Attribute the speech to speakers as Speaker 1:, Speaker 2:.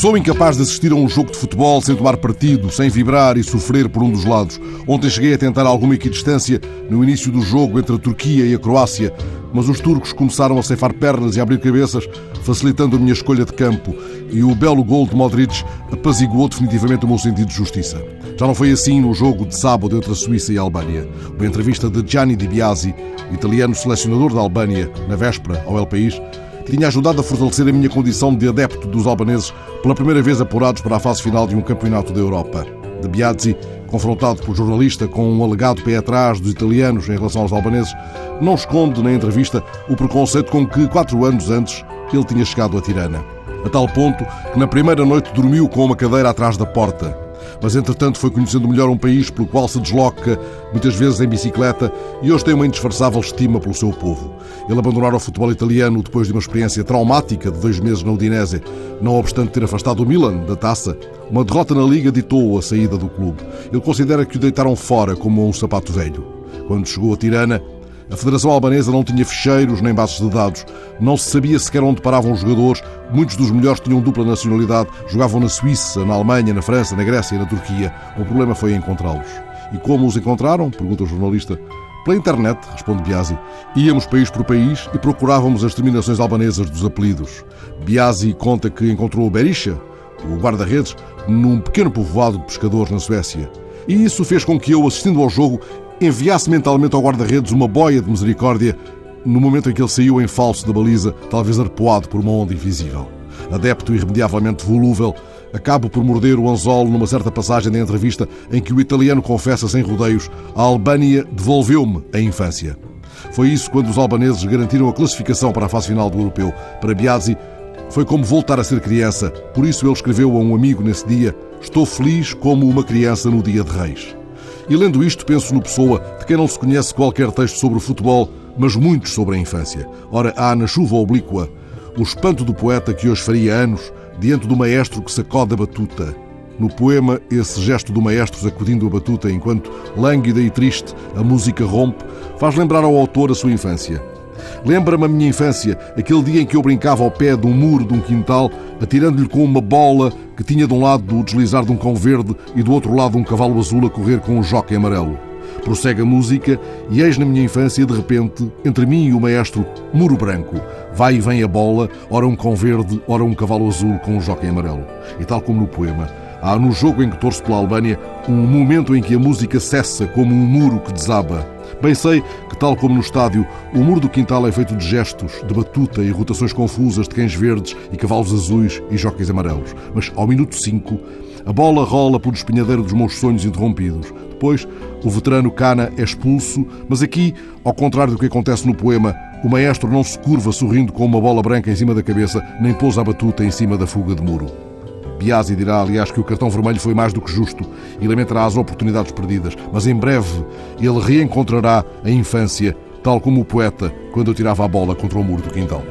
Speaker 1: Sou incapaz de assistir a um jogo de futebol sem tomar partido, sem vibrar e sofrer por um dos lados. Ontem cheguei a tentar alguma equidistância no início do jogo entre a Turquia e a Croácia, mas os turcos começaram a ceifar pernas e abrir cabeças, facilitando a minha escolha de campo, e o belo gol de Modric apaziguou definitivamente o meu sentido de justiça. Já não foi assim no jogo de sábado entre a Suíça e a Albânia. Uma entrevista de Gianni Di Biasi, italiano selecionador da Albânia, na véspera ao El País, tinha ajudado a fortalecer a minha condição de adepto dos albaneses pela primeira vez apurados para a fase final de um campeonato da Europa. De Biazzi, confrontado por jornalista com um alegado pé atrás dos italianos em relação aos albaneses, não esconde na entrevista o preconceito com que, quatro anos antes, ele tinha chegado a Tirana. A tal ponto que na primeira noite dormiu com uma cadeira atrás da porta mas entretanto foi conhecendo melhor um país pelo qual se desloca, muitas vezes em bicicleta, e hoje tem uma indisfarçável estima pelo seu povo. Ele abandonara o futebol italiano depois de uma experiência traumática de dois meses na Udinese, não obstante ter afastado o Milan da taça. Uma derrota na Liga ditou a saída do clube. Ele considera que o deitaram fora como um sapato velho. Quando chegou a Tirana, a Federação Albanesa não tinha ficheiros nem bases de dados. Não se sabia sequer onde paravam os jogadores. Muitos dos melhores tinham dupla nacionalidade. Jogavam na Suíça, na Alemanha, na França, na Grécia e na Turquia. O problema foi encontrá-los. E como os encontraram? Pergunta o jornalista. Pela internet, responde Biasi. Íamos país por país e procurávamos as terminações albanesas dos apelidos. Biasi conta que encontrou o Berisha, o guarda-redes, num pequeno povoado de pescadores na Suécia. E isso fez com que eu, assistindo ao jogo, enviasse mentalmente ao guarda-redes uma boia de misericórdia no momento em que ele saiu em falso da baliza, talvez arpoado por uma onda invisível. Adepto irremediavelmente volúvel, acabo por morder o anzol numa certa passagem da entrevista em que o italiano confessa sem rodeios: a Albânia devolveu-me a infância. Foi isso quando os albaneses garantiram a classificação para a fase final do europeu. Para Biasi, foi como voltar a ser criança. Por isso ele escreveu a um amigo nesse dia: Estou feliz como uma criança no dia de Reis. E lendo isto, penso no Pessoa, de quem não se conhece qualquer texto sobre o futebol, mas muitos sobre a infância. Ora, há na chuva oblíqua o espanto do poeta que hoje faria anos, diante do maestro que sacode a batuta. No poema, esse gesto do maestro sacudindo a batuta enquanto, lânguida e triste, a música rompe, faz lembrar ao autor a sua infância. Lembra-me a minha infância, aquele dia em que eu brincava ao pé de um muro de um quintal, atirando-lhe com uma bola que tinha de um lado o deslizar de um cão verde e do outro lado um cavalo azul a correr com um jockey amarelo. Prossegue a música e eis na minha infância, de repente, entre mim e o maestro, muro branco. Vai e vem a bola, ora um cão verde, ora um cavalo azul com um jockey amarelo. E tal como no poema, há no jogo em que torço pela Albânia um momento em que a música cessa como um muro que desaba Bem sei que, tal como no estádio, o muro do quintal é feito de gestos, de batuta e rotações confusas de cães verdes e cavalos azuis e jóqueis amarelos. Mas, ao minuto 5, a bola rola por espinhadeiro dos meus sonhos interrompidos. Depois, o veterano Cana é expulso, mas aqui, ao contrário do que acontece no poema, o maestro não se curva sorrindo com uma bola branca em cima da cabeça, nem pousa a batuta em cima da fuga de muro. Biasi dirá, aliás, que o cartão vermelho foi mais do que justo e lamentará as oportunidades perdidas, mas em breve ele reencontrará a infância, tal como o poeta quando eu tirava a bola contra o muro do quintal.